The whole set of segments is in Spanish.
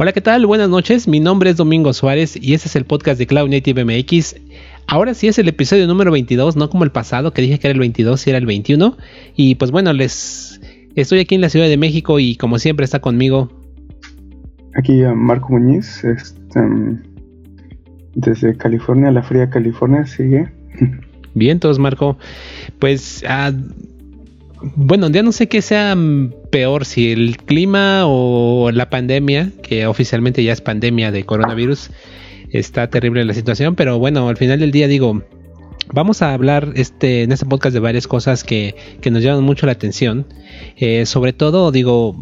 Hola, ¿qué tal? Buenas noches. Mi nombre es Domingo Suárez y este es el podcast de Cloud Native MX. Ahora sí es el episodio número 22, no como el pasado que dije que era el 22 y era el 21. Y pues bueno, les estoy aquí en la Ciudad de México y como siempre está conmigo. Aquí Marco Muñiz, este, desde California, la fría California, sigue. Bien, todos Marco. Pues ah, bueno, ya no sé qué sea peor, si el clima o la pandemia, que oficialmente ya es pandemia de coronavirus, está terrible la situación, pero bueno, al final del día digo, vamos a hablar este, en este podcast de varias cosas que, nos llaman mucho la atención. Eh, sobre todo, digo,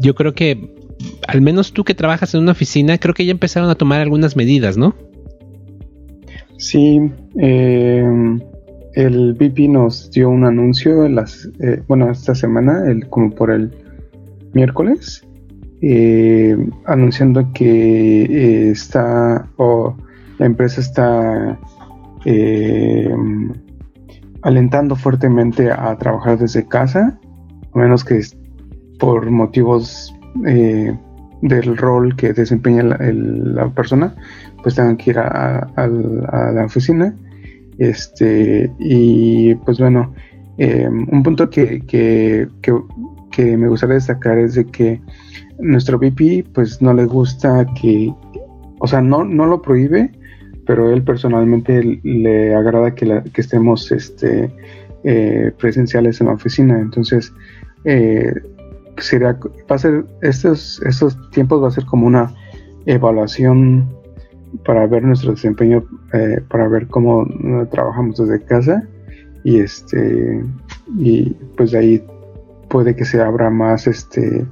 yo creo que al menos tú que trabajas en una oficina, creo que ya empezaron a tomar algunas medidas, ¿no? Sí, eh, el VP nos dio un anuncio, las, eh, bueno, esta semana, el, como por el miércoles, eh, anunciando que eh, está, o la empresa está alentando fuertemente a trabajar desde casa, a menos que por motivos del rol que desempeña la, persona, pues tengan que ir a la oficina este, y pues bueno, em, un punto que, que, que, me gustaría destacar es de que nuestro VP pues no le gusta que, o sea, no, no lo prohíbe, pero él personalmente le agrada que, que estemos este, eh, presenciales en la oficina. Entonces, eh, sería, va a ser, estos, estos tiempos va a ser como una evaluación para ver nuestro desempeño, eh, para ver cómo trabajamos desde casa y este y pues de ahí puede que se abra más este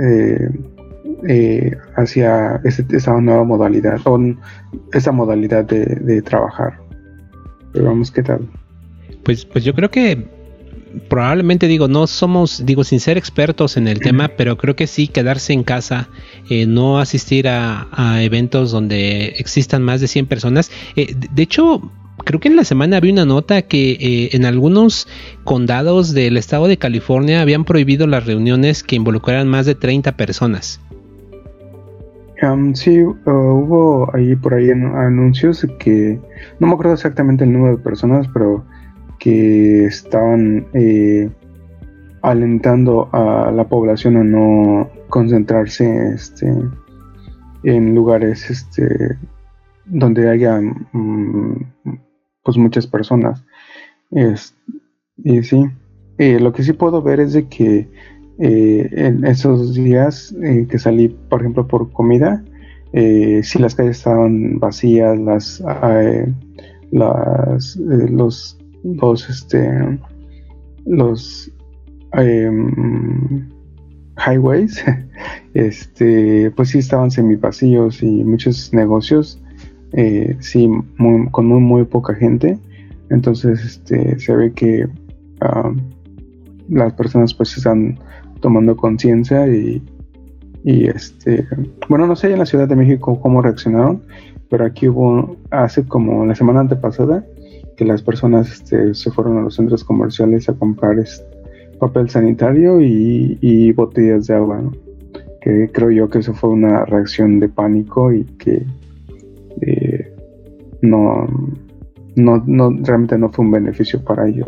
eh, eh, hacia este, esta nueva modalidad o esa modalidad de, de trabajar. Pero vamos, ¿qué tal? Pues, pues yo creo que probablemente digo, no somos, digo, sin ser expertos en el tema, pero creo que sí quedarse en casa, eh, no asistir a, eventos donde existan más de 100 personas. Eh, de hecho, creo que en la semana había una nota que eh, en algunos condados del estado de California habían prohibido las reuniones que involucraran más de 30 personas. Um, sí, uh, hubo ahí por ahí anuncios que no me acuerdo exactamente el número de personas, pero que estaban eh, alentando a la población a no concentrarse este, en lugares este, donde haya mm, pues muchas personas. y sí, eh, lo que sí puedo ver es de que eh, en esos días que salí, por ejemplo, por comida, si las calles estaban vacías, las, las los los este los em, highways este pues sí estaban semivacíos y muchos negocios eh, sí con muy, muy poca gente. Entonces este se ve que las personas pues están tomando conciencia y, y este bueno no sé en la Ciudad de México cómo reaccionaron pero aquí hubo hace como la semana antepasada que las personas este, se fueron a los centros comerciales a comprar este, papel sanitario y, botellas de agua, que creo yo que eso fue una reacción de pánico y que eh, no, no, realmente no fue un beneficio para ellos.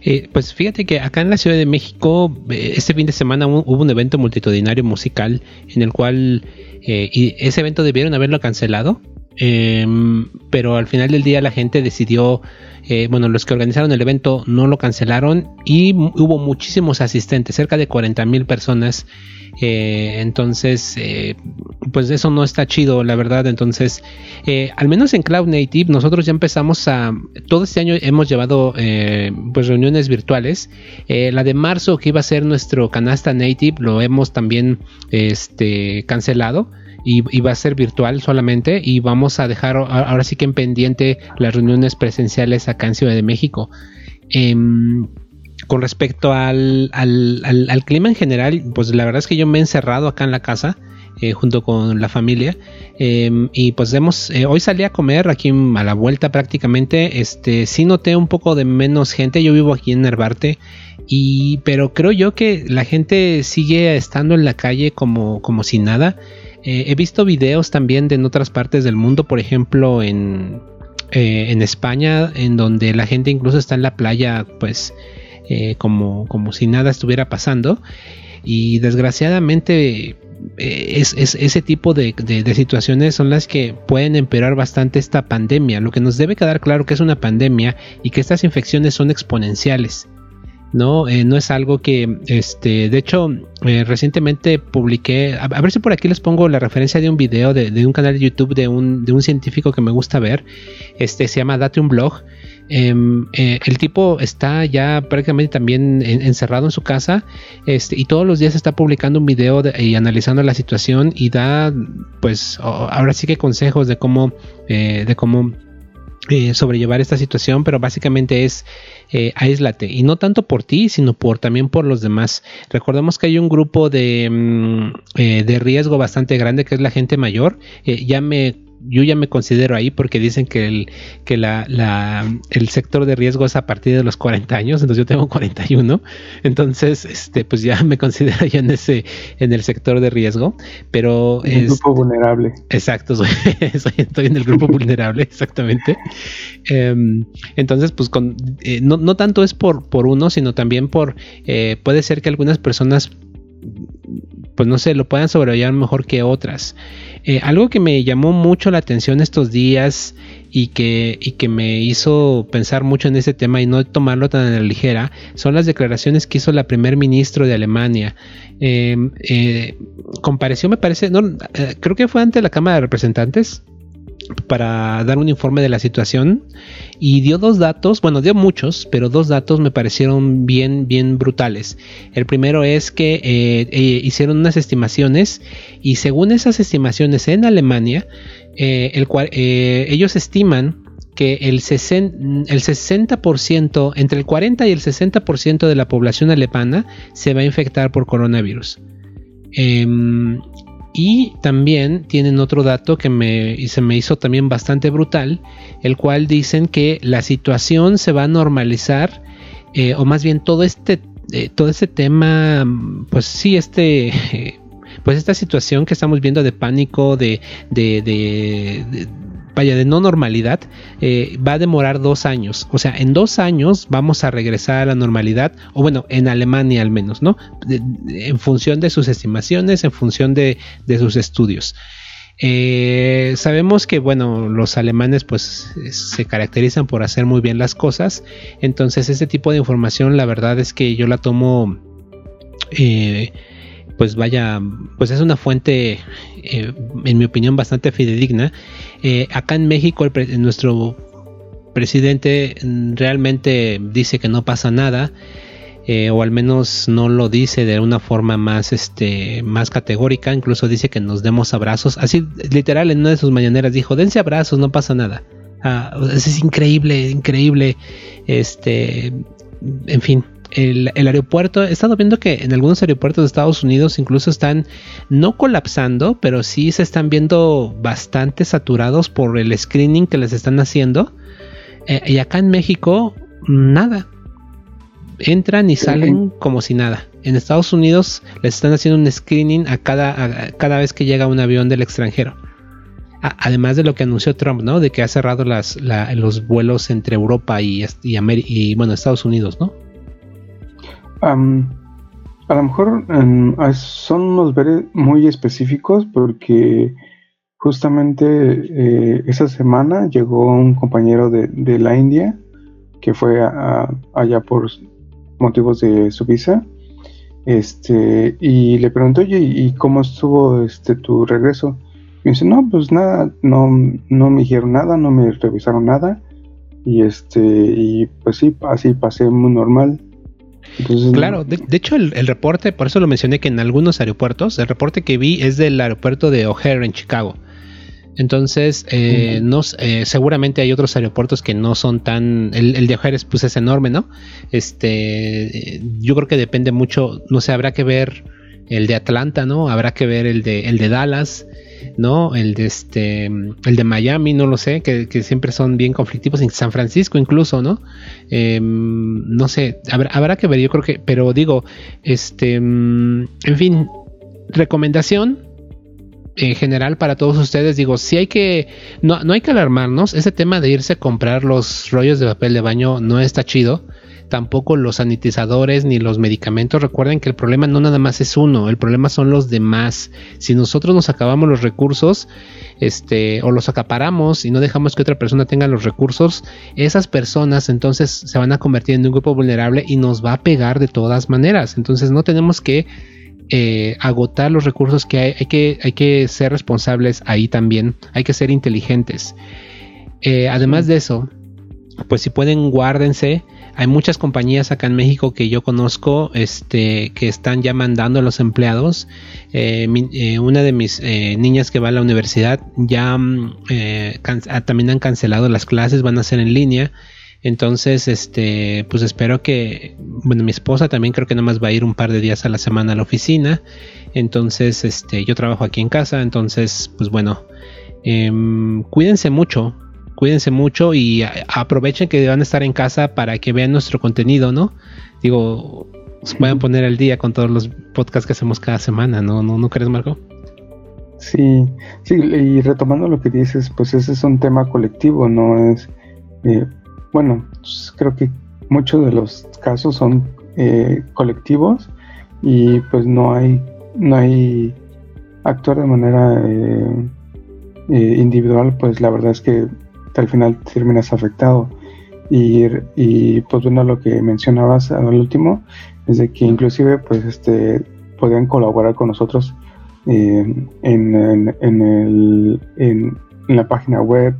Eh, pues fíjate que acá en la Ciudad de México, eh, este fin de semana hubo un evento multitudinario musical en el cual y ese evento debieron haberlo cancelado Em, pero al final del día la gente decidió, eh, bueno, los que organizaron el evento no lo cancelaron y hubo muchísimos asistentes, cerca de 40 mil personas. Eh, entonces, eh, pues eso no está chido, la verdad. Entonces, al menos en Cloud Native, nosotros ya empezamos a. Todo este año hemos llevado pues reuniones virtuales. la de marzo, que iba a ser nuestro canasta native, lo hemos también este, cancelado y, va a ser virtual solamente y vamos a dejar ahora sí que en pendiente las reuniones presenciales acá en Ciudad de México. Em, con respecto al, al, clima en general, pues la verdad es que yo me he encerrado acá en la casa. Eh, junto con la familia em, y pues hemos eh, hoy salí a comer aquí a la vuelta prácticamente este sí noté un poco de menos gente yo vivo aquí en Nervarte Y, pero creo yo que la gente sigue estando en la calle como, como si nada. Eh, he visto videos también de en otras partes del mundo, por ejemplo en, eh, España, en donde la gente incluso está en la playa, pues eh, como, como si nada estuviera pasando. Y desgraciadamente es, ese tipo de, de, situaciones son las que pueden empeorar bastante esta pandemia. Lo que nos debe quedar claro que es una pandemia y que estas infecciones son exponenciales. No, eh, no es algo que, este, de hecho, eh, recientemente publiqué, a, ver si por aquí les pongo la referencia de un video de, un canal de YouTube de un, de un, científico que me gusta ver, este, se llama Date un blog. Em, eh, el tipo está ya prácticamente también encerrado en su casa este, y todos los días está publicando un video y analizando la situación y da, pues, ahora sí que consejos de cómo, de cómo sobrellevar esta situación, pero básicamente es eh, aíslate. Y no tanto por ti, sino por también por los demás. Recordemos que hay un grupo de, mm, eh, de riesgo bastante grande que es la gente mayor. Eh, ya me yo ya me considero ahí porque dicen que el, que la, la, el sector de riesgo es a partir de los 40 años, entonces yo tengo 41, entonces este pues ya me considero ya en ese en el sector de riesgo, pero el grupo vulnerable. Exacto, soy, estoy en el grupo vulnerable, exactamente. Em, entonces pues con, eh, no, no, tanto es por, por uno, sino también por eh, puede ser que algunas personas pues no sé, lo puedan sobrellevar mejor que otras. Eh, algo que me llamó mucho la atención estos días y que, y que me hizo pensar mucho en ese tema y no tomarlo tan a la ligera son las declaraciones que hizo la primer ministro de Alemania. Em, eh, compareció, me parece, no, eh, creo que fue ante la Cámara de Representantes para dar un informe de la situación y dio dos datos, bueno, dio muchos, pero dos datos me parecieron bien, bien brutales. El primero es que eh, eh, hicieron unas estimaciones y según esas estimaciones en Alemania, eh, ellos estiman que el, el 60%, entre el 40 y el 60% de la población alemana se va a infectar por coronavirus. Em, y también tienen otro dato que me, se me hizo también bastante brutal, el cual dicen que la situación se va a normalizar, eh, o más bien todo este, eh, todo este tema, pues sí, este... pues esta situación que estamos viendo de pánico, de, de, de vaya, de no normalidad, eh, va a demorar dos años. O sea, en dos años vamos a regresar a la normalidad, o bueno, en Alemania al menos, ¿no? en función de sus estimaciones, en función de, sus estudios. Eh, sabemos que bueno los alemanes pues se caracterizan por hacer muy bien las cosas entonces este tipo de información la verdad es que yo la tomo eh, pues vaya, pues es una fuente, eh, en mi opinión, bastante fidedigna. Eh, acá en México, nuestro presidente realmente dice que no pasa nada. Eh, o al menos no lo dice de una forma más, este, más categórica, incluso dice que nos demos abrazos, así literal en una de sus mañaneras dijo, dense abrazos, no pasa nada. Ah, es increíble, increíble, este, en fin, el, aeropuerto, he estado viendo que en algunos aeropuertos de Estados Unidos incluso están no colapsando, pero sí se están viendo bastante saturados por el screening que les están haciendo. Eh, y acá en México, nada. Entran y salen como si nada. En Estados Unidos les están haciendo un screening a cada, cada vez que llega un avión del extranjero. además de lo que anunció Trump, ¿no? De que ha cerrado las, los vuelos entre Europa y, y, y bueno, Estados Unidos, ¿no? A lo mejor son unos veres muy específicos porque justamente eh, esa semana llegó un compañero de, la India que fue allá por motivos de su visa este y le preguntó oye y cómo estuvo este tu regreso y me dice no pues nada no no me dijeron nada no me revisaron nada y este y pues sí así pasé muy normal claro, de, hecho el, reporte, por eso lo mencioné que en algunos aeropuertos, el reporte que vi es del aeropuerto de O'Hare en Chicago. Entonces, eh, no, eh, seguramente hay otros aeropuertos que no son tan. El, de O'Hare es, pues, es enorme, ¿no? Este, yo creo que depende mucho, no sé, habrá que ver el de Atlanta, ¿no? Habrá que ver el de, el de Dallas, ¿no? El de este, el de Miami, no lo sé, que, siempre son bien conflictivos, en San Francisco incluso, ¿no? Em, no sé, habrá, habrá, que ver, yo creo que, pero digo, este, mm, en fin, recomendación, en general para todos ustedes, digo, si hay que, no, no hay que alarmarnos, ese tema de irse a comprar los rollos de papel de baño no está chido, tampoco los sanitizadores ni los medicamentos, recuerden que el problema no nada más es uno, el problema son los demás, si nosotros nos acabamos los recursos, este, o los acaparamos y no dejamos que otra persona tenga los recursos, esas personas entonces se van a convertir en un grupo vulnerable y nos va a pegar de todas maneras, entonces no tenemos que eh, agotar los recursos que hay, hay que, hay que ser responsables ahí también, hay que ser inteligentes. Eh, además de eso, pues si pueden guárdense. Hay muchas compañías acá en México que yo conozco este, que están ya mandando a los empleados. Eh, una de mis niñas que va a la universidad ya mm, ah, también han cancelado las clases, van a ser en línea. Entonces, este, pues espero que, bueno, mi esposa también creo que nada más va a ir un par de días a la semana a la oficina. Entonces, este, yo trabajo aquí en casa, entonces, pues bueno, em, cuídense mucho, cuídense mucho y aprovechen que van a estar en casa para que vean nuestro contenido, ¿no? Digo, se puedan poner al día con todos los podcasts que hacemos cada semana, ¿no? ¿No, no crees, Marco? Sí, sí, y retomando lo que dices, pues ese es un tema colectivo, no es eh, bueno, pues, creo que muchos de los casos son eh, colectivos y pues no hay, no hay actuar de manera eh, eh, individual, pues la verdad es que al final terminas afectado. Y, y pues bueno, lo que mencionabas al último es de que inclusive pues este podían colaborar con nosotros en, en, el, en, la página web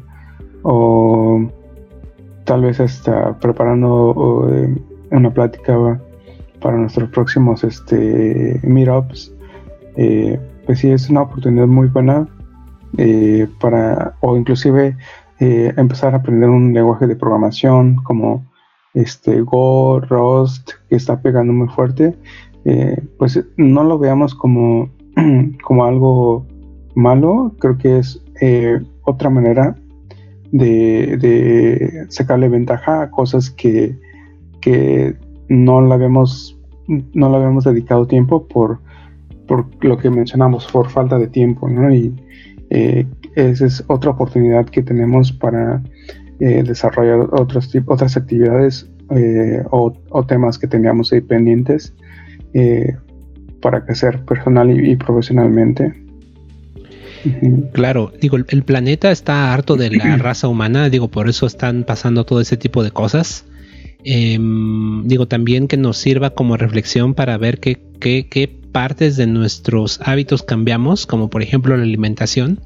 o tal vez está preparando eh, una plática para nuestros próximos este, meetups. Eh, pues sí, es una oportunidad muy buena eh, para, o inclusive empezar a aprender un lenguaje de programación como este Go, Rust, que está pegando muy fuerte. pues no lo veamos como, como algo malo, creo que es otra manera de, sacarle ventaja a cosas que, no la habíamos no le habíamos dedicado tiempo por, por lo que mencionamos, por falta de tiempo, ¿no? Y eh, esa es otra oportunidad que tenemos para eh, desarrollar otros otras actividades eh, o, temas que teníamos ahí pendientes para crecer personal y profesionalmente. Claro, digo, el planeta está harto de la raza humana, digo, por eso están pasando todo ese tipo de cosas. Em, digo, también que nos sirva como reflexión para ver qué, qué, partes de nuestros hábitos cambiamos, como por ejemplo la alimentación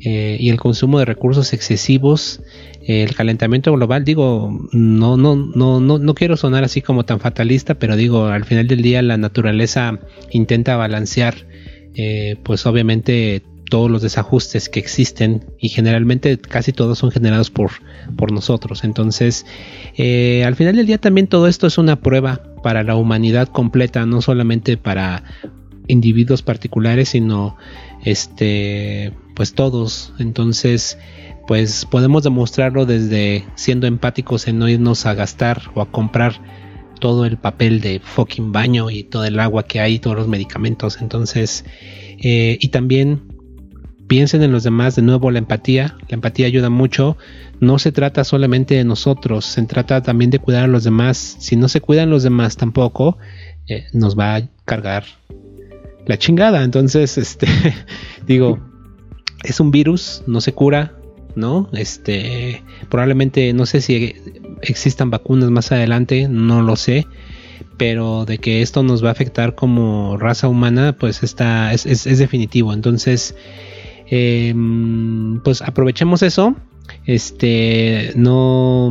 eh, y el consumo de recursos excesivos, el calentamiento global. Digo, no, no, no, no, no quiero sonar así como tan fatalista, pero digo, al final del día la naturaleza intenta balancear, eh, pues obviamente todos los desajustes que existen y generalmente casi todos son generados por, por nosotros. Entonces, eh, al final del día también todo esto es una prueba para la humanidad completa, no solamente para individuos particulares, sino este, pues todos. Entonces, pues podemos demostrarlo desde siendo empáticos en no irnos a gastar o a comprar todo el papel de fucking baño y todo el agua que hay, todos los medicamentos. Entonces, eh, y también piensen en los demás, de nuevo la empatía, la empatía ayuda mucho, no se trata solamente de nosotros, se trata también de cuidar a los demás, si no se cuidan los demás tampoco, eh, nos va a cargar la chingada, entonces, este, digo, es un virus, no se cura, ¿no? Este, probablemente, no sé si existan vacunas más adelante, no lo sé, pero de que esto nos va a afectar como raza humana, pues está, es, es definitivo, entonces, Em, pues aprovechemos eso. Este, no,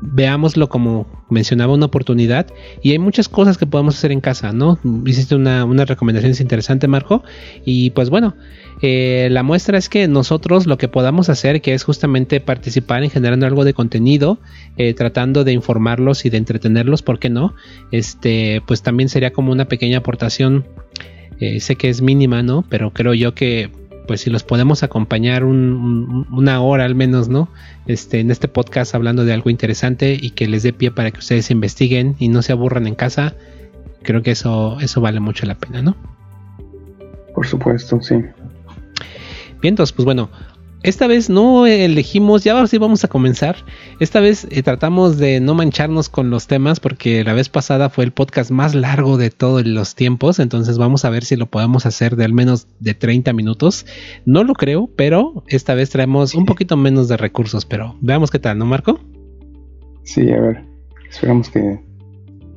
veámoslo como mencionaba una oportunidad y hay muchas cosas que podemos hacer en casa, ¿no? Hiciste una, una recomendación interesante, Marco, y pues bueno, eh, la muestra es que nosotros lo que podamos hacer, que es justamente participar en generando algo de contenido, eh, tratando de informarlos y de entretenerlos, ¿por qué no? Este, pues también sería como una pequeña aportación, eh, sé que es mínima, ¿no? Pero creo yo que pues si los podemos acompañar una hora al menos, ¿no? Este, en este podcast hablando de algo interesante y que les dé pie para que ustedes investiguen y no se aburran en casa, creo que eso, eso vale mucho la pena, ¿no? Por supuesto, sí. Bien, entonces, pues bueno, esta vez no elegimos, ya sí vamos a comenzar. Esta vez eh, tratamos de no mancharnos con los temas porque la vez pasada fue el podcast más largo de todos los tiempos, entonces vamos a ver si lo podemos hacer de al menos de 30 minutos. No lo creo, pero esta vez traemos un poquito menos de recursos, pero veamos qué tal, ¿no, Marco? Sí, a ver, esperamos que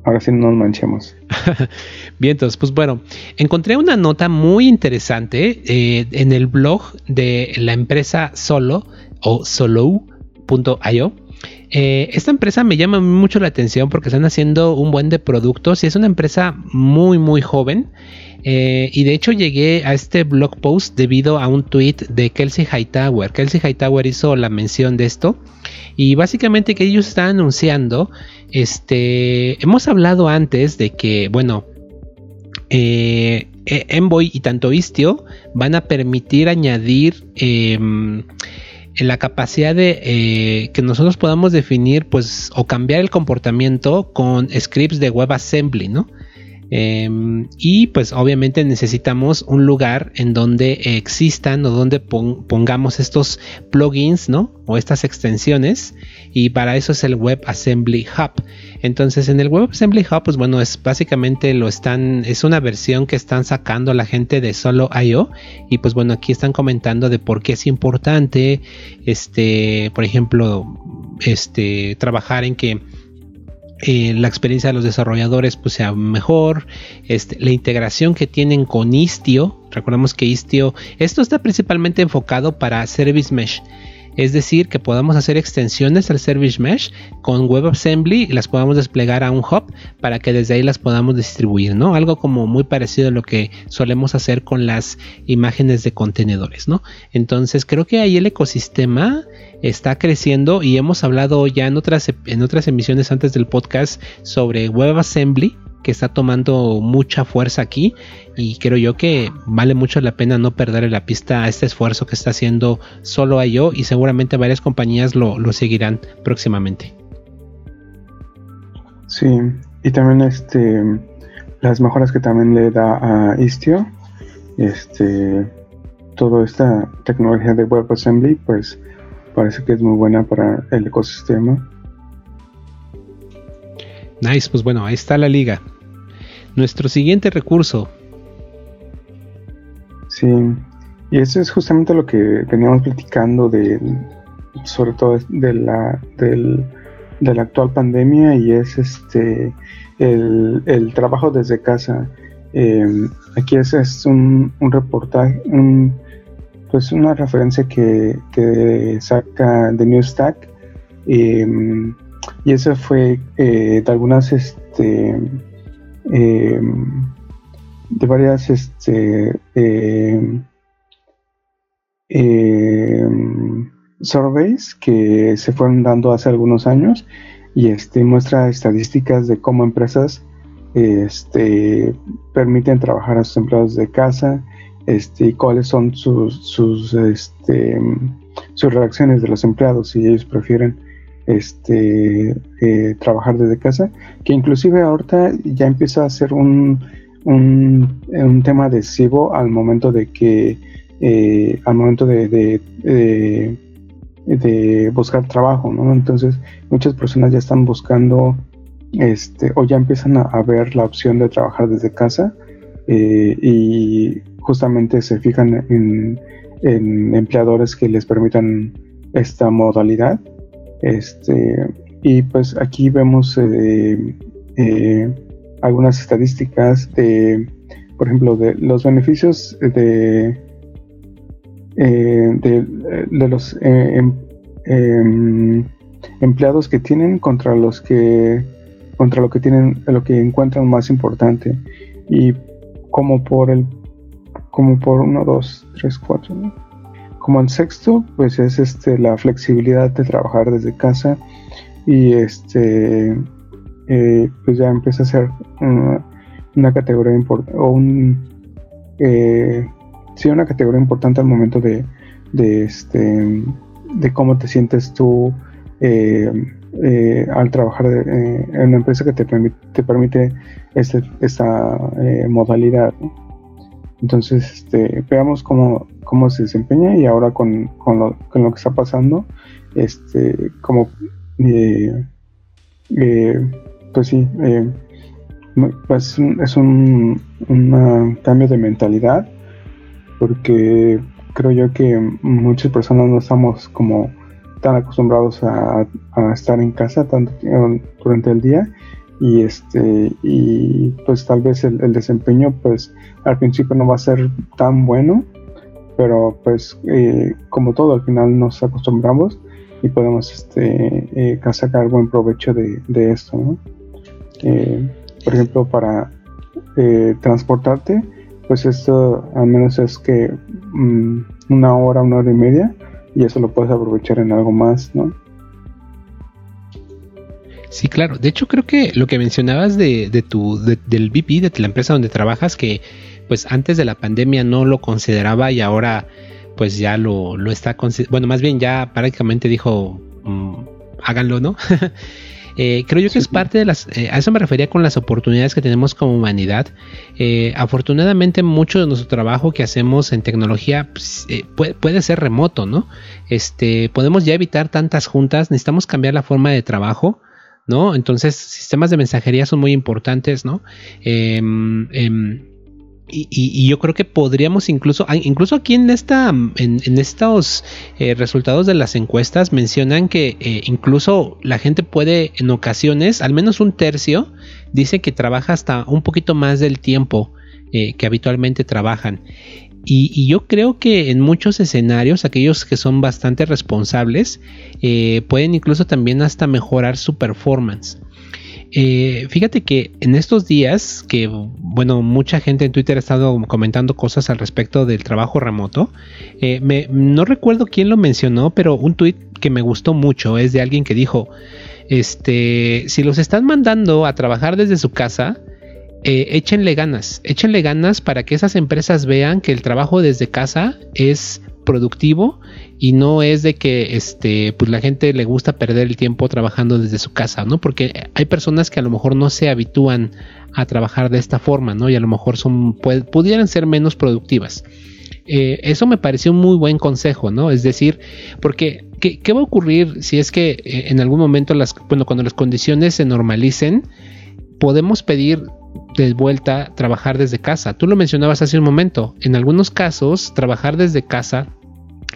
ahora sí no nos manchemos. Bien, entonces, pues bueno, encontré una nota muy interesante eh, en el blog de la empresa Solo o Solo.io. Eh, esta empresa me llama mucho la atención porque están haciendo un buen de productos y es una empresa muy muy joven eh, y de hecho llegué a este blog post debido a un tweet de Kelsey Hightower. Kelsey Hightower hizo la mención de esto y básicamente que ellos están anunciando, este, hemos hablado antes de que, bueno, eh, e-, Envoy y tanto Istio van a permitir añadir em, la capacidad de eh, que nosotros podamos definir pues o cambiar el comportamiento con scripts de WebAssembly, ¿no? Em, y pues obviamente necesitamos un lugar en donde existan o donde pongamos estos plugins, ¿no? O estas extensiones. Y para eso es el WebAssembly Hub. Entonces en el WebAssembly Hub, pues bueno, es básicamente lo están, es una versión que están sacando la gente de solo IO. Y pues bueno, aquí están comentando de por qué es importante, este, por ejemplo, este, trabajar en que eh, la experiencia de los desarrolladores pues sea mejor, este, la integración que tienen con Istio, recordemos que Istio, esto está principalmente enfocado para Service Mesh, es decir, que podamos hacer extensiones al Service Mesh con WebAssembly y las podamos desplegar a un hub para que desde ahí las podamos distribuir, ¿no? Algo como muy parecido a lo que solemos hacer con las imágenes de contenedores, ¿no? Entonces creo que ahí el ecosistema está creciendo y hemos hablado ya en otras, en otras emisiones antes del podcast sobre WebAssembly que está tomando mucha fuerza aquí y creo yo que vale mucho la pena no perder la pista a este esfuerzo que está haciendo solo yo y seguramente varias compañías lo, seguirán próximamente. Sí, y también este las mejoras que también le da a Istio, este toda esta tecnología de WebAssembly, pues parece que es muy buena para el ecosistema. Nice, pues bueno, ahí está la liga. Nuestro siguiente recurso. Sí, y eso es justamente lo que veníamos platicando de, sobre todo de la, de la actual pandemia y es este el, trabajo desde casa. Em, aquí ese es un, un reportaje, un, pues una referencia que, saca de New Stack em, y eso fue eh, de algunas este, eh, de varias este, eh, eh, surveys que se fueron dando hace algunos años y este muestra estadísticas de cómo empresas permiten trabajar a sus empleados de casa este, y cuáles son sus, sus, este, sus reacciones de los empleados si ellos prefieren este, eh, trabajar desde casa, que inclusive ahorita ya empieza a ser un, un, un tema adhesivo al momento de que, eh, al momento de, buscar trabajo, ¿no? Entonces muchas personas ya están buscando, este, o ya empiezan a, ver la opción de trabajar desde casa eh, y justamente se fijan en, en empleadores que les permitan esta modalidad. Este, y pues aquí vemos eh, eh, algunas estadísticas de, por ejemplo, de los beneficios de, eh, de, los em, em, empleados que tienen contra los que contra lo que tienen lo que encuentran más importante. Y como por el como por uno dos tres cuatro como el sexto pues es este la flexibilidad de trabajar desde casa y este eh, pues ya empieza a ser una, categoría importante o un eh, una categoría importante al momento de, de este de cómo te sientes tú eh, eh, al trabajar eh, en una empresa que te permite, te permite este, esta modalidad. Entonces, este, veamos cómo, cómo se desempeña y ahora con, con, lo, con lo que está pasando, este, como, pues sí, pues es un, un cambio de mentalidad porque creo yo que muchas personas no estamos como tan acostumbrados a, estar en casa tanto durante el día y este y pues tal vez el, desempeño pues al principio no va a ser tan bueno pero pues eh, como todo al final nos acostumbramos y podemos este eh, sacar buen provecho de, esto eh, por ejemplo para transportarte pues esto al menos es que mm, una hora, una hora y media, y eso lo puedes aprovechar en algo más, ¿no? Sí, claro. De hecho, creo que lo que mencionabas de, de tu, del VP, de la empresa donde trabajas, que pues antes de la pandemia no lo consideraba y ahora pues ya lo, lo está, bueno, más bien ya prácticamente dijo, mm, háganlo, ¿no? Eh, creo yo que es parte de las, eh, a eso me refería con las oportunidades que tenemos como humanidad. Eh, afortunadamente mucho de nuestro trabajo que hacemos en tecnología pues, puede, ser remoto, ¿no? Este, podemos ya evitar tantas juntas, necesitamos cambiar la forma de trabajo. ¿No? Entonces, sistemas de mensajería son muy importantes, ¿no? Em, em, y, yo creo que podríamos incluso, incluso aquí en esta, en, estos eh, resultados de las encuestas mencionan que eh, incluso la gente puede en ocasiones, al menos un tercio, dice que trabaja hasta un poquito más del tiempo eh, que habitualmente trabajan. Y, yo creo que en muchos escenarios, aquellos que son bastante responsables, pueden incluso también hasta mejorar su performance. Eh, fíjate que en estos días, que bueno, mucha gente en Twitter ha estado comentando cosas al respecto del trabajo remoto. Eh, no recuerdo quién lo mencionó, pero un tweet que me gustó mucho es de alguien que dijo: Este, si los están mandando a trabajar desde su casa, eh, échenle ganas, échenle ganas para que esas empresas vean que el trabajo desde casa es productivo y no es de que este pues la gente le gusta perder el tiempo trabajando desde su casa, ¿no? Porque hay personas que a lo mejor no se habitúan a trabajar de esta forma, ¿no? Y a lo mejor son pudieran ser menos productivas. Eh, eso me pareció un muy buen consejo, ¿no? Es decir, porque ¿qué, va a ocurrir si es que eh, en algún momento las, bueno, cuando las condiciones se normalicen, podemos pedir de vuelta trabajar desde casa. Tú lo mencionabas hace un momento. En algunos casos, trabajar desde casa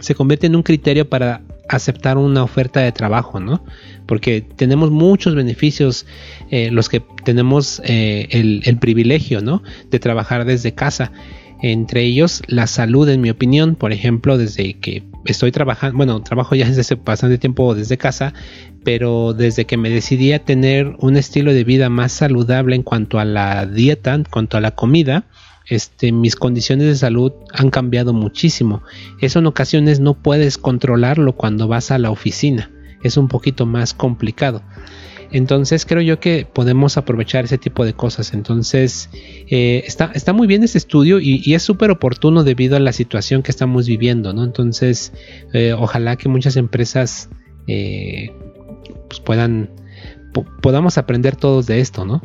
se convierte en un criterio para aceptar una oferta de trabajo, ¿no? Porque tenemos muchos beneficios, eh, los que tenemos eh, el, privilegio, ¿no? De trabajar desde casa. Entre ellos, la salud, en mi opinión, por ejemplo, desde que estoy trabajando, bueno, trabajo ya desde hace bastante tiempo desde casa, pero desde que me decidí a tener un estilo de vida más saludable en cuanto a la dieta, en cuanto a la comida, este, mis condiciones de salud han cambiado muchísimo. Eso en ocasiones no puedes controlarlo cuando vas a la oficina. Es un poquito más complicado. Entonces creo yo que podemos aprovechar ese tipo de cosas. Entonces eh, está, está, muy bien este estudio y, es súper oportuno debido a la situación que estamos viviendo. ¿no? Entonces eh, ojalá que muchas empresas eh, pues puedan podamos aprender todos de esto, ¿no?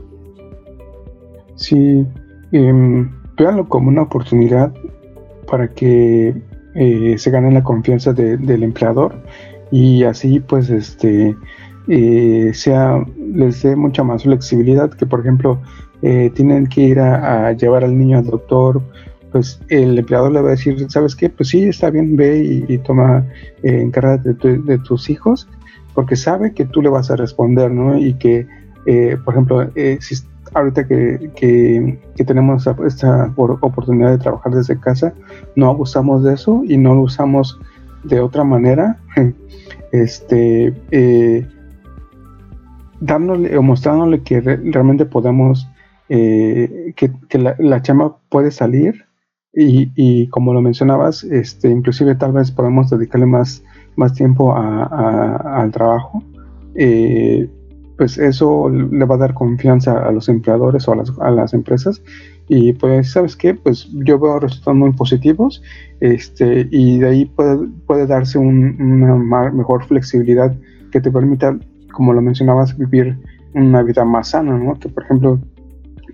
Sí, em, véanlo como una oportunidad para que se gane la confianza del empleador y así pues este eh, sea les dé mucha más flexibilidad que por ejemplo eh, tienen que ir a, llevar al niño al doctor pues el empleador le va a decir sabes qué pues sí está bien ve y, toma encárgate de, de, tus hijos porque sabe que tú le vas a responder no y que por ejemplo si ahorita que, que, tenemos esta oportunidad de trabajar desde casa, no abusamos de eso y no lo usamos de otra manera, este, eh, dándole o mostrándole que realmente podemos, eh, que, la, la, chamba puede salir y, como lo mencionabas, este, inclusive tal vez podemos dedicarle más, más tiempo a, al trabajo. Eh, pues eso le va a dar confianza a los empleadores o a las, a las empresas y pues sabes qué pues yo veo resultados muy positivos este y de ahí puede, puede darse una mejor flexibilidad que te permita como lo mencionabas vivir una vida más sana no que por ejemplo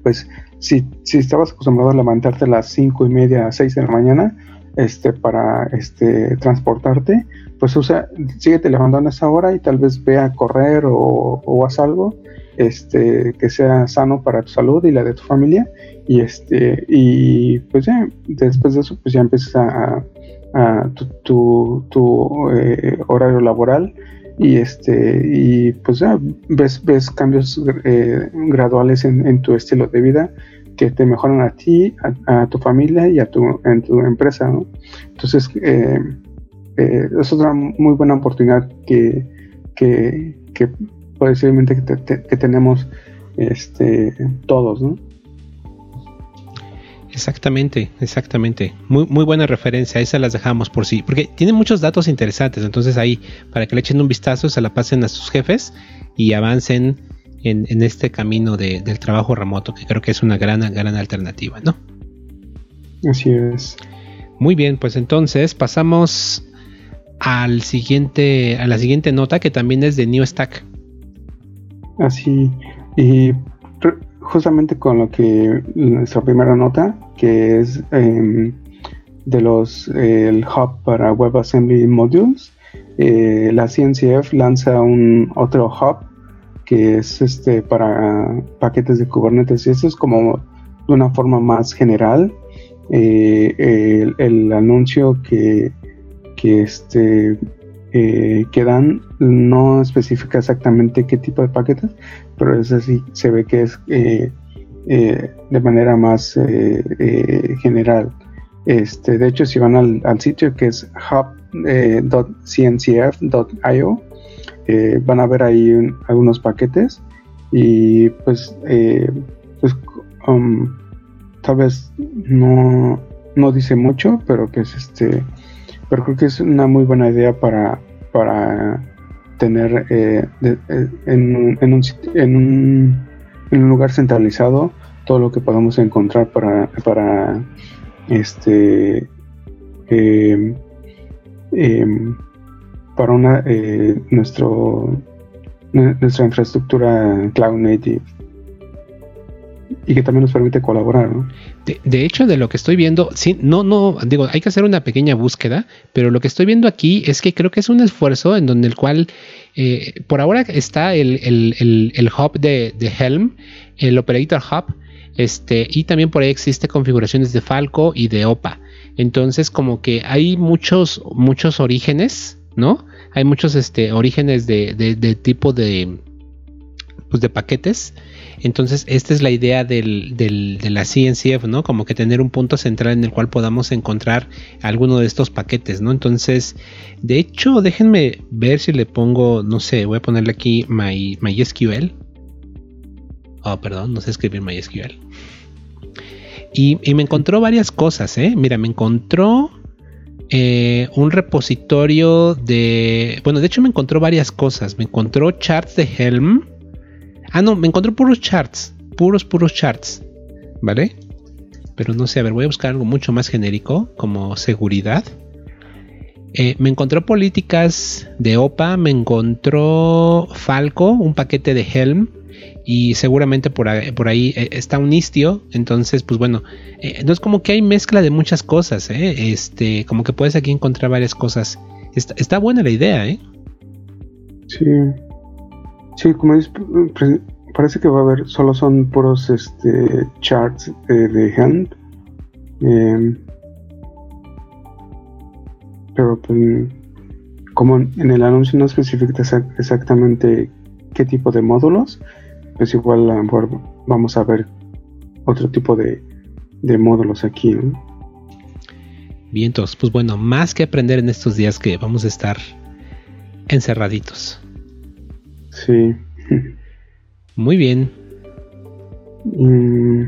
pues si, si estabas acostumbrado a levantarte a las cinco y media, seis de la mañana, este, para este, transportarte, pues usa, síguete levantando a esa hora y tal vez ve a correr o, o haz algo este, que sea sano para tu salud y la de tu familia. Y este, y pues ya, después de eso, pues ya empiezas a, tu, tu, eh, horario laboral y este y pues ya ves, ves cambios eh, graduales en, tu estilo de vida que te mejoran a ti, a, tu familia y a tu, en tu empresa, Entonces, eh, eh, es otra muy buena oportunidad que, que, que posiblemente que, tenemos este, todos, ¿no? Exactamente, exactamente. Muy, muy buena referencia. Esa las dejamos por sí. Porque tiene muchos datos interesantes. Entonces ahí, para que le echen un vistazo, se la pasen a sus jefes y avancen en, este camino del trabajo remoto, que creo que es una gran, gran alternativa, ¿no? Así es. Muy bien, pues entonces pasamos al siguiente, a la siguiente nota que también es de New Stack. Así, y justamente con lo que nuestra primera nota, que es em, de los el hub para WebAssembly Modules, eh, la CNCF lanza un otro hub que es este para paquetes de Kubernetes. Y esto es como de una forma más general. Eh, el, anuncio que, que este eh, que dan no especifica exactamente qué tipo de paquetes, pero es así, se ve que es eh, eh, de manera más general. Este, de hecho, si van al, sitio que es hub.cncf.io, van a ver ahí algunos paquetes y pues, pues um, tal vez no, no dice mucho, pero que es este pero creo que es una muy buena idea para, para tener eh, eh, en, un, en, un, en, un, lugar centralizado todo lo que podamos encontrar para, para este em, em, para una eh, nuestro nuestra infraestructura cloud native y que también nos permite colaborar. De, hecho, de lo que estoy viendo, sí, no, no, digo, hay que hacer una pequeña búsqueda, pero lo que estoy viendo aquí es que creo que es un esfuerzo en donde el cual, eh, por ahora está el, hub de, Helm, el Operator Hub, este, y también por ahí existe configuraciones de Falco y de OPA. Entonces, como que hay muchos, muchos orígenes, ¿no? Hay muchos este, orígenes de, de tipo de, pues, de paquetes entonces, esta es la idea de la CNCF, ¿no? Como que tener un punto central en el cual podamos encontrar alguno de estos paquetes, ¿no? Entonces, de hecho, déjenme ver si le pongo, no sé, voy a ponerle aquí my, MySQL. Oh, perdón, no sé escribir MySQL. Y, y me encontró varias cosas, ¿eh? Mira, me encontró eh, un repositorio de... Bueno, de hecho me encontró varias cosas. Me encontró charts de Helm Ah, no, me encontré puros charts. Puros, puros charts. ¿Vale? Pero no sé, a ver, voy a buscar algo mucho más genérico, como seguridad. Eh, me encontró políticas de OPA, me encontró Falco, un paquete de Helm, y seguramente por ahí, eh, está un istio. Entonces, pues bueno, eh, no es como que hay mezcla de muchas cosas, Este, como que puedes aquí encontrar varias cosas. Está, está buena la idea, ¿eh? Sí. Sí, como dices, parece que va a haber, solo son puros este, charts de hand. Em, pero pues, como en el anuncio no especifica exactamente qué tipo de módulos, pues igual a lo mejor vamos a ver otro tipo de, de módulos aquí. Bien, entonces, pues bueno, más que aprender en estos días que vamos a estar encerraditos. Sí. Muy bien. Mm,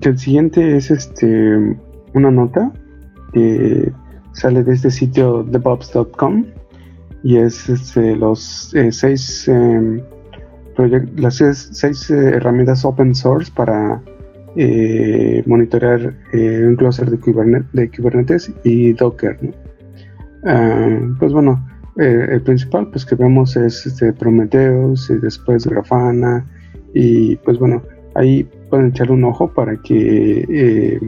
el siguiente es este una nota que sale de este sitio thebobs.com y es este, los eh, seis em, las seis, eh, herramientas open source para eh, monitorear un cluster de, de, Kubernetes y Docker. Ah, pues bueno, el principal pues que vemos es este, Prometheus y después Grafana y pues bueno, ahí pueden echar un ojo para que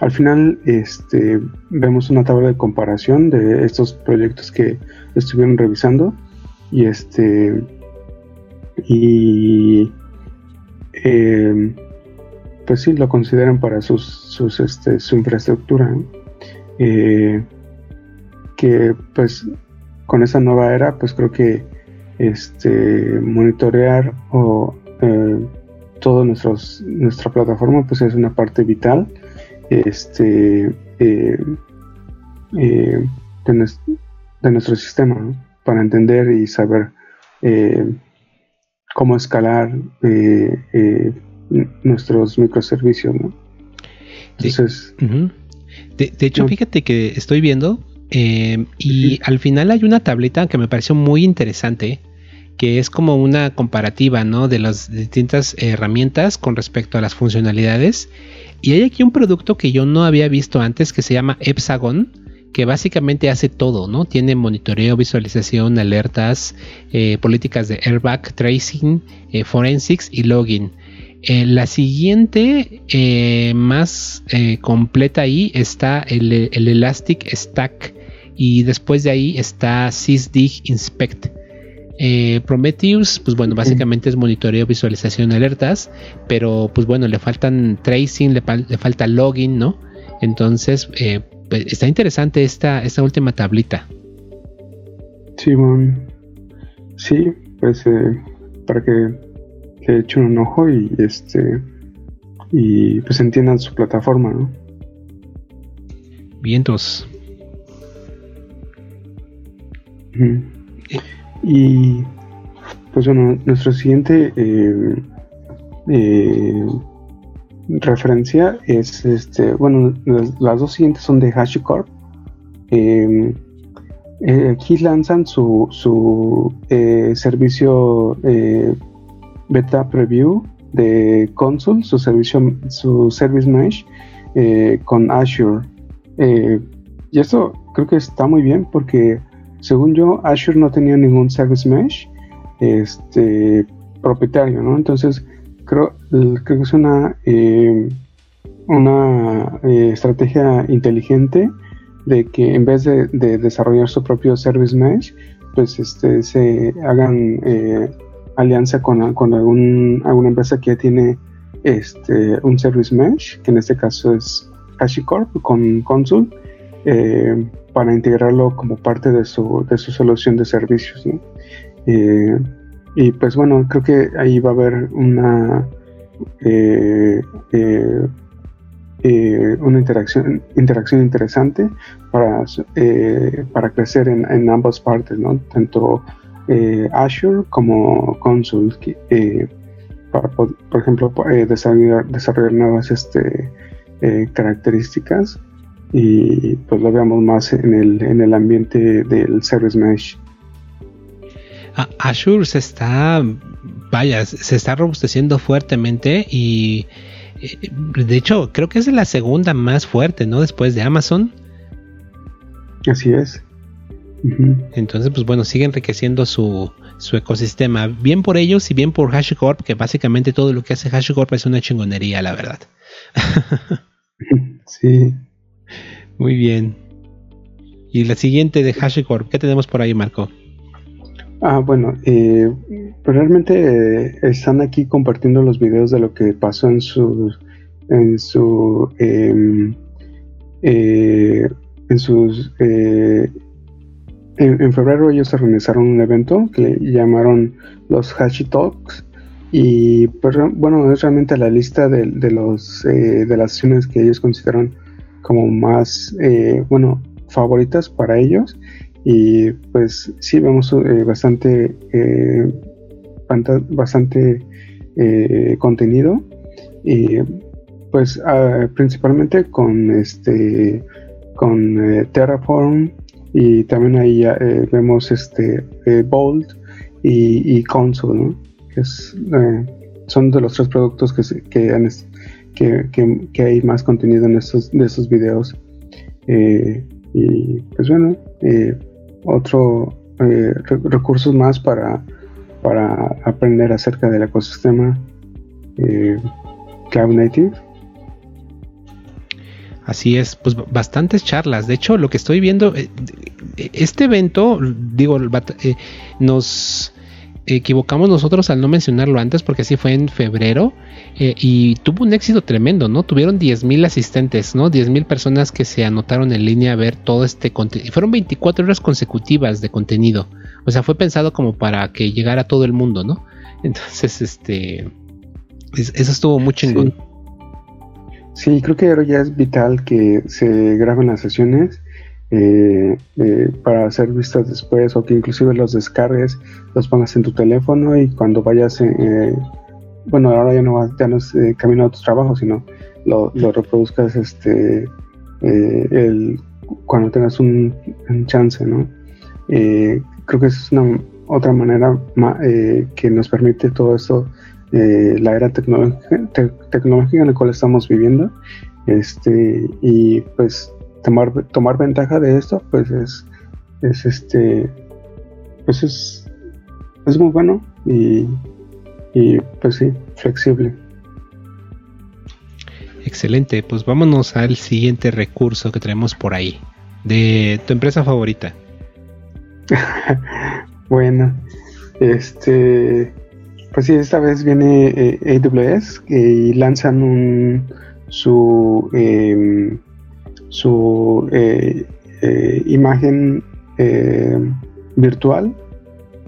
al final este, vemos una tabla de comparación de estos proyectos que estuvieron revisando y este y em, pues sí lo consideran para sus, sus este, su infraestructura eh, que pues con esa nueva era pues creo que este monitorear o eh, todo nuestros, nuestra plataforma pues es una parte vital este, eh, eh, de, nuestro sistema para entender y saber cómo escalar nuestros microservicios. Entonces, de, hecho, fíjate que estoy viendo y al final hay una tablita que me pareció muy interesante que es como una comparativa ¿no? de las distintas herramientas con respecto a las funcionalidades y hay aquí un producto que yo no había visto antes que se llama Hexagon, que básicamente hace todo, ¿no? Tiene monitoreo, visualización, alertas, eh, políticas de airbag, tracing, eh, forensics y login. Eh, la siguiente más completa ahí está el, el, Elastic Stack y después de ahí está SysDig Inspect. Eh, Prometheus, pues bueno, básicamente es monitoreo, visualización, alertas, pero pues bueno, le faltan tracing, le, falta login, ¿no? Entonces, eh, pues, está interesante esta, esta última tablita. Sí, bueno. Sí, pues eh, para que le echen un ojo y este y pues entiendan su plataforma, ¿no? Vientos. Y pues bueno, nuestro siguiente eh, eh, referencia es este, bueno, las, dos siguientes son de HashiCorp. Eh, aquí lanzan su, su servicio beta preview de Consul, su servicio, su service mesh con Azure. y esto creo que está muy bien porque según yo, Azure no tenía ningún service mesh este, propietario, ¿no? Entonces, creo, que es una, eh, una eh, estrategia inteligente de que en vez de, desarrollar su propio service mesh, pues este, se hagan eh, alianza con, alguna empresa que ya tiene este, un service mesh, que en este caso es HashiCorp con Consul, para integrarlo como parte de su, de su solución de servicios. Eh, y pues bueno, creo que ahí va a haber una, eh, eh, una interacción, interacción interesante para, para crecer en, ambas partes, ¿no? tanto Azure como Consul, para, por, ejemplo, desarrollar, desarrollar nuevas este, características y pues lo veamos más en el, en el ambiente del Service Mesh. Azure se está, vaya, se está robusteciendo fuertemente y eh, de hecho creo que es la segunda más fuerte, ¿no? Después de Amazon. Así es. Entonces, pues bueno, sigue enriqueciendo su, su ecosistema. Bien por ellos y bien por HashiCorp, que básicamente todo lo que hace HashiCorp es una chingonería, la verdad. sí. Muy bien. Y la siguiente de HashiCorp, ¿qué tenemos por ahí, Marco? Ah, bueno, eh, pues realmente eh, están aquí compartiendo los videos de lo que pasó en su, en su, em, eh, en sus, en, febrero ellos organizaron un evento que llamaron los Hashi Talks y pues, bueno es realmente la lista de, de los de las acciones que ellos consideran como más, eh, bueno, favoritas para ellos. Y pues sí, vemos eh, bastante eh, bastante eh, contenido. Y pues ah, principalmente con este con eh, Terraform y también ahí eh, vemos este Bolt y, y Console, que es, son de los tres productos que, que, hay más contenido en estos, de esos videos. y pues bueno, otro recursos más para para aprender acerca del ecosistema eh, Cloud Native. Así es, pues bastantes charlas. De hecho, lo que estoy viendo, eh, este evento, digo, eh, nos equivocamos nosotros al no mencionarlo antes porque así fue en febrero y tuvo un éxito tremendo, ¿no? Tuvieron 10.000 asistentes, ¿no? 10.000 personas que se anotaron en línea a ver todo este contenido. Fueron 24 horas consecutivas de contenido. O sea, fue pensado como para que llegara todo el mundo, ¿no? Entonces, este, eso estuvo muy chingón. Sí. Creo que ahora ya es vital que se graben las sesiones eh, eh, para ser vistas después o que inclusive los descargues, los pongas en tu teléfono y cuando vayas, eh, bueno, ahora ya no, ya no es camino a tu trabajo, sino lo, reproduzcas este, el, cuando tengas un, chance, ¿no? creo que es una otra manera eh, que nos permite todo esto, eh, la era tecnológica, en la cual estamos viviendo. Este, y pues tomar, tomar ventaja de esto, pues es, es este, pues es, es muy bueno y, y pues sí, flexible. Excelente, pues vámonos al siguiente recurso que tenemos por ahí, de tu empresa favorita. bueno, este, pues sí, esta vez viene eh, AWS y lanzan un, su, em, su eh, eh, imagen virtual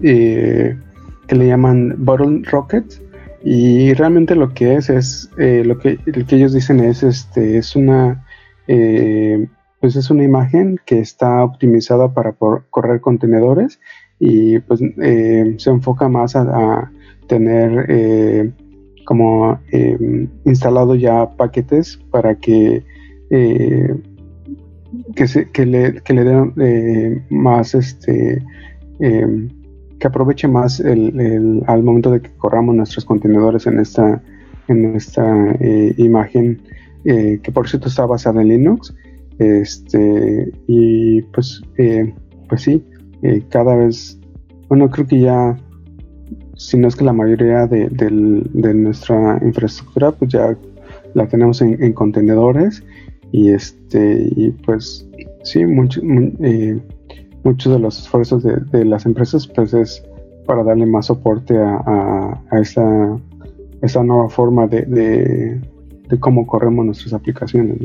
que le llaman Bottle Rocket y realmente lo que es es lo que, lo que ellos dicen es este es una pues es una imagen que está optimizada para correr contenedores y pues eh, se enfoca más a, tener eh, como em, instalado ya paquetes para que eh, que, se, que, le, que le den más este em, que aproveche más el, al momento de que corramos nuestros contenedores en esta en esta imagen que por cierto está basada en Linux este, y pues, eh, pues sí, eh, cada vez, bueno, creo que ya, si no es que la mayoría de, nuestra infraestructura, pues ya la tenemos en, contenedores y este, y pues sí, mucho, eh, muchos de los esfuerzos de, las empresas, pues es para darle más soporte a, a, esta, esta nueva forma de, de, cómo corremos nuestras aplicaciones.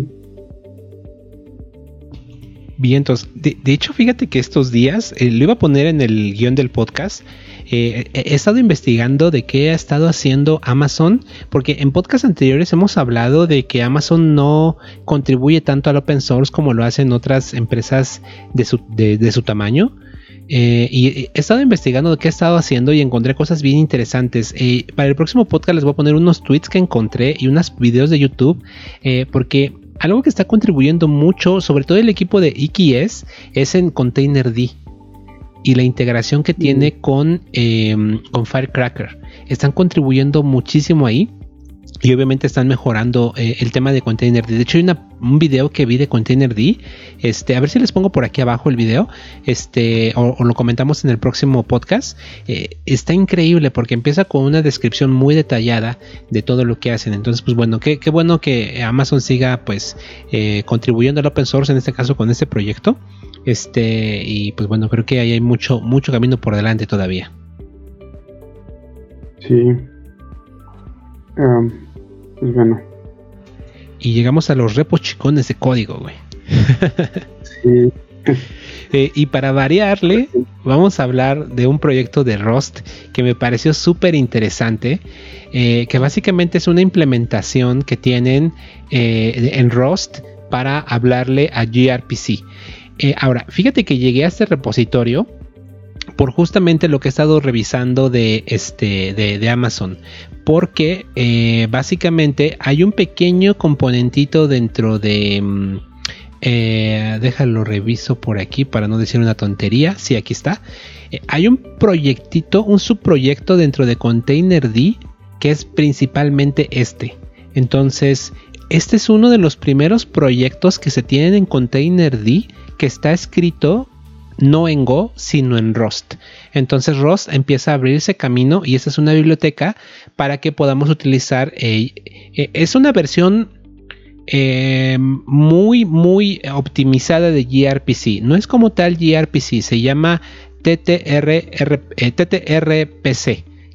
Vientos. De, hecho, fíjate que estos días, eh, lo iba a poner en el guion del podcast, eh, he estado investigando de qué ha estado haciendo Amazon, porque en podcasts anteriores hemos hablado de que Amazon no contribuye tanto al open source como lo hacen otras empresas de su, de, su tamaño. Eh, y he estado investigando de qué ha estado haciendo y encontré cosas bien interesantes. para el próximo podcast les voy a poner unos tweets que encontré y unos videos de YouTube, porque algo que está contribuyendo mucho, sobre todo el equipo de XS, es en Containerd y la integración que tiene mm. con, em, con Firecracker. Están contribuyendo muchísimo ahí y obviamente están mejorando eh, el tema de Containerd. De hecho, hay un video que vi de Containerd. Este, a ver si les pongo por aquí abajo el video. Este, o, lo comentamos en el próximo podcast. Eh, está increíble porque empieza con una descripción muy detallada de todo lo que hacen. Entonces, pues bueno, qué, bueno que Amazon siga pues eh, contribuyendo al open source, en este caso con este proyecto. Este, y pues bueno, creo que ahí hay mucho, mucho camino por delante todavía. Sí. Um, pues bueno. Y llegamos a los repos chicones de código, güey. sí. Eh, y para variarle, vamos a hablar de un proyecto de Rust que me pareció súper interesante, eh, que básicamente es una implementación que tienen eh, en Rust para hablarle a gRPC. ahora, fíjate que llegué a este repositorio por justamente lo que he estado revisando de este de, Amazon porque eh, básicamente hay un pequeño componentito dentro de mm, eh, déjalo reviso por aquí para no decir una tontería sí aquí está eh, hay un proyectito un subproyecto dentro de Containerd que es principalmente este. Entonces este es uno de los primeros proyectos que se tienen en Containerd que está escrito no en Go, sino en Rust. Entonces Rust empieza a abrirse camino y esta es una biblioteca para que podamos utilizar. Eh, eh, es una versión eh, muy, muy optimizada de gRPC. No es como tal gRPC, se llama TTRPC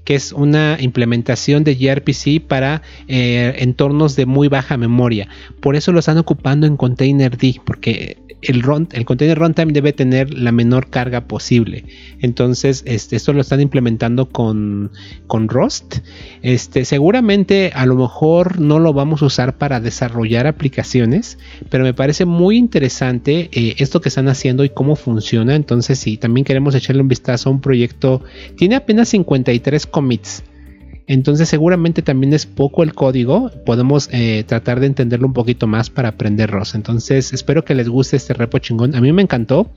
que es una implementación de gRPC para entornos de muy baja memoria. Por eso lo están ocupando en Containerd, porque el, container runtime debe tener la menor carga posible. Entonces, este, esto lo están implementando con, con Rust. Este, seguramente a lo mejor no lo vamos a usar para desarrollar aplicaciones, pero me parece muy interesante eh, esto que están haciendo y cómo funciona. Entonces, si también queremos echarle un vistazo a un proyecto, tiene apenas 53 commits. Entonces seguramente también es poco el código, podemos eh, tratar de entenderlo un poquito más para aprenderlos. Entonces espero que les guste este repo chingón. A mí me encantó.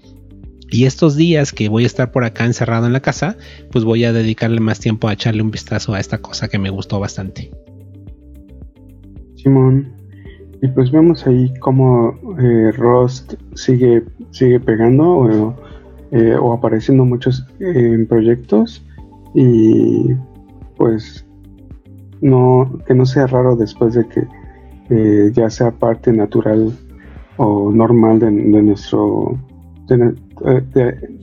Y estos días que voy a estar por acá encerrado en la casa, pues voy a dedicarle más tiempo a echarle un vistazo a esta cosa que me gustó bastante. Simón, y pues vemos ahí cómo eh, Rust sigue, sigue pegando o, eh, o apareciendo muchos en proyectos. Y pues no que no sea raro después de que eh, ya sea parte natural o normal de, nuestro de,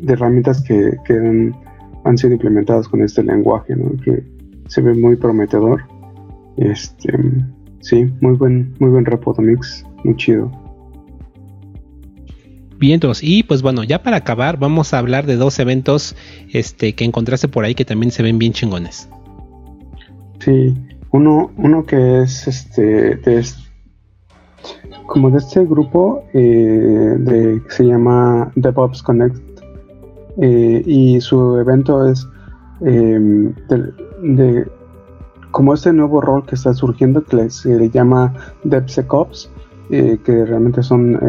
herramientas que, han, sido implementadas con este lenguaje que se ve muy prometedor. Este sí muy buen muy buen repo mix muy chido Bien, y pues bueno, ya para acabar, vamos a hablar de dos eventos este, que encontraste por ahí que también se ven bien chingones. Sí, uno, uno que es este, como de este grupo eh, de, que se llama DevOps Connect eh, y su evento es em, de, como este nuevo rol que está surgiendo que se le llama DevSecOps eh, que realmente son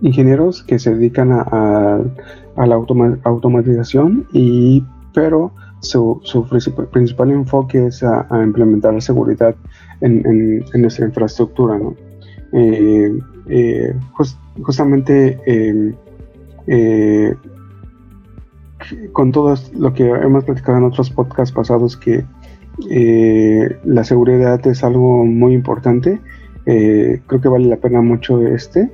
ingenieros que se dedican a, la automatización y pero su, principal enfoque es a, implementar la seguridad en, nuestra infraestructura. Eh, eh, justamente em, eh, con todo lo que hemos platicado en otros podcasts pasados, que la seguridad es algo muy importante, creo que vale la pena mucho este.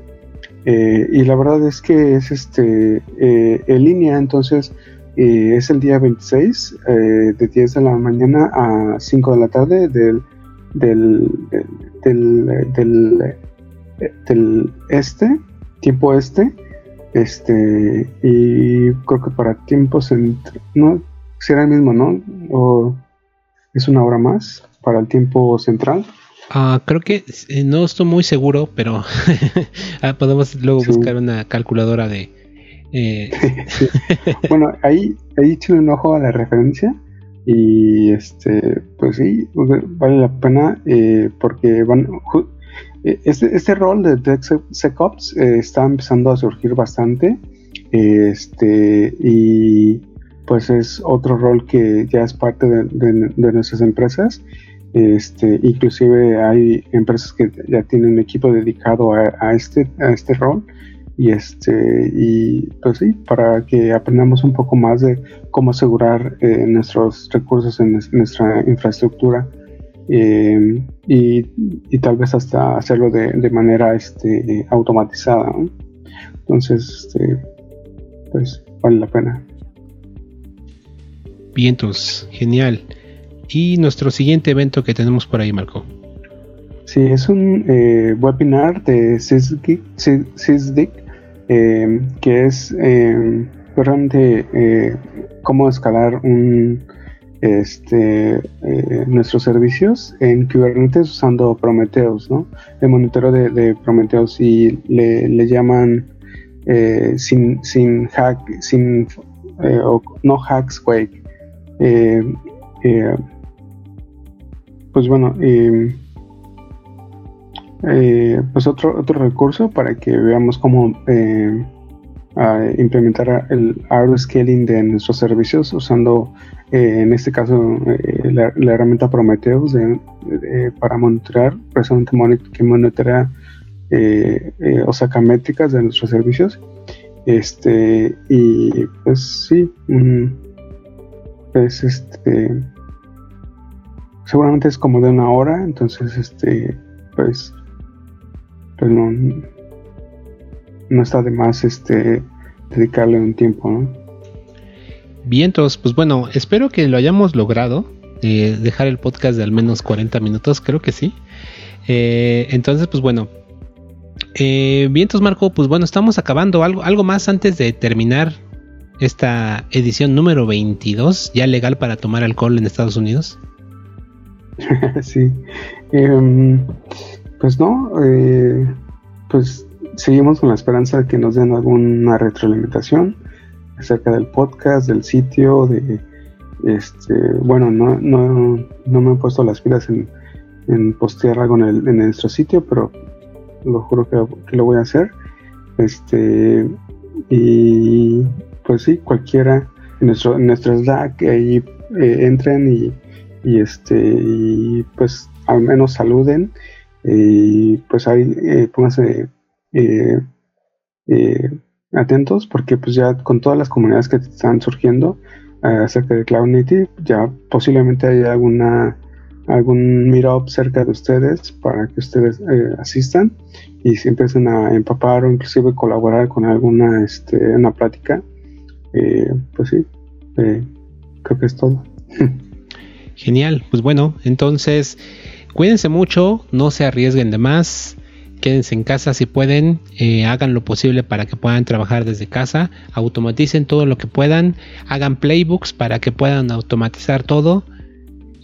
y la verdad es que es este en línea, entonces es el día 26 eh, de 10 de la mañana a 5 de la tarde del, del, del, del, este, tiempo este. Este, y creo que para tiempos no será el mismo, ¿no? O es una hora más para el tiempo central. Ah, creo que eh, no estoy muy seguro, pero ah, podemos luego buscar una calculadora de, eh, bueno, ahí, ahí échale un ojo a la referencia y este, pues sí, vale la pena eh, porque van, eh, este, este rol de DevSecOps está empezando a surgir bastante este, y pues es otro rol que ya es parte de, nuestras empresas. Este, inclusive hay empresas que ya tienen un equipo dedicado a, este, a este rol. Y este y pues sí para que aprendamos un poco más de cómo asegurar eh, nuestros recursos en nuestra infraestructura eh, y, tal vez hasta hacerlo de, manera este, automatizada entonces este, pues vale la pena vientos genial y nuestro siguiente evento que tenemos por ahí Marco Sí, es un eh, webinar de SysDic eh, que es eh, realmente eh, cómo escalar un, este, nuestros servicios en Kubernetes usando Prometheus, ¿no? El monitoreo de, Prometheus y le, llaman eh, sin, sin hack, sin eh, no hacks wake. Pues bueno, pues otro, otro recurso para que veamos cómo implementar el auto scaling de nuestros servicios usando en este caso la, herramienta Prometheus para monitorear, precisamente que monitorea eh, eh, o saca métricas de nuestros servicios. Este, y pues sí, mm, pues este, seguramente es como de una hora, entonces este, pues, pues no, no está de más este, dedicarle un tiempo, ¿no? Vientos, pues bueno, espero que lo hayamos logrado. Eh, dejar el podcast de al menos 40 minutos, creo que sí. entonces, pues bueno, eh, vientos, Marco, pues bueno, estamos acabando. ¿Algo, algo más antes de terminar esta edición número 22, ya legal para tomar alcohol en Estados Unidos. sí. Em, pues no, eh, pues seguimos con la esperanza de que nos den alguna retroalimentación acerca del podcast, del sitio, de este, bueno, no, no, no me he puesto las pilas en, postear algo en, el, en nuestro sitio, pero lo juro que, lo voy a hacer. Este, y pues sí, cualquiera en nuestro, en nuestro Slack, ahí eh, entren y, y, este, y pues al menos saluden y pues ahí eh, pónganse eh, atentos porque pues ya con todas las comunidades que están surgiendo acerca de Cloud Native ya posiblemente haya alguna algún meetup cerca de ustedes para que ustedes eh, asistan y si empiecen a empapar o inclusive colaborar con alguna este, una plática, eh, pues sí, eh, creo que es todo. Genial, pues bueno, entonces cuídense mucho, no se arriesguen de más, quédense en casa si pueden, hagan lo posible para que puedan trabajar desde casa, automaticen todo lo que puedan, hagan playbooks para que puedan automatizar todo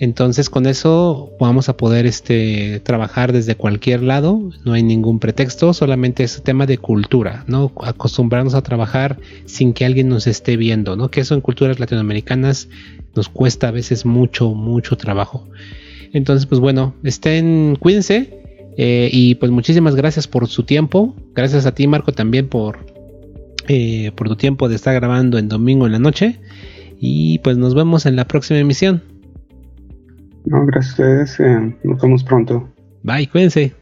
entonces con eso vamos a poder este, trabajar desde cualquier lado, no hay ningún pretexto, solamente es tema de cultura, ¿no? Acostumbrarnos a trabajar sin que alguien nos esté viendo, ¿no? Que eso en culturas latinoamericanas nos cuesta a veces mucho, mucho trabajo. Entonces, pues bueno, estén, cuídense eh, y pues muchísimas gracias por su tiempo. Gracias a ti, Marco, también por, eh, por tu tiempo de estar grabando en domingo en la noche. Y pues nos vemos en la próxima emisión. No, gracias a ustedes. Eh, nos vemos pronto. Bye, cuídense.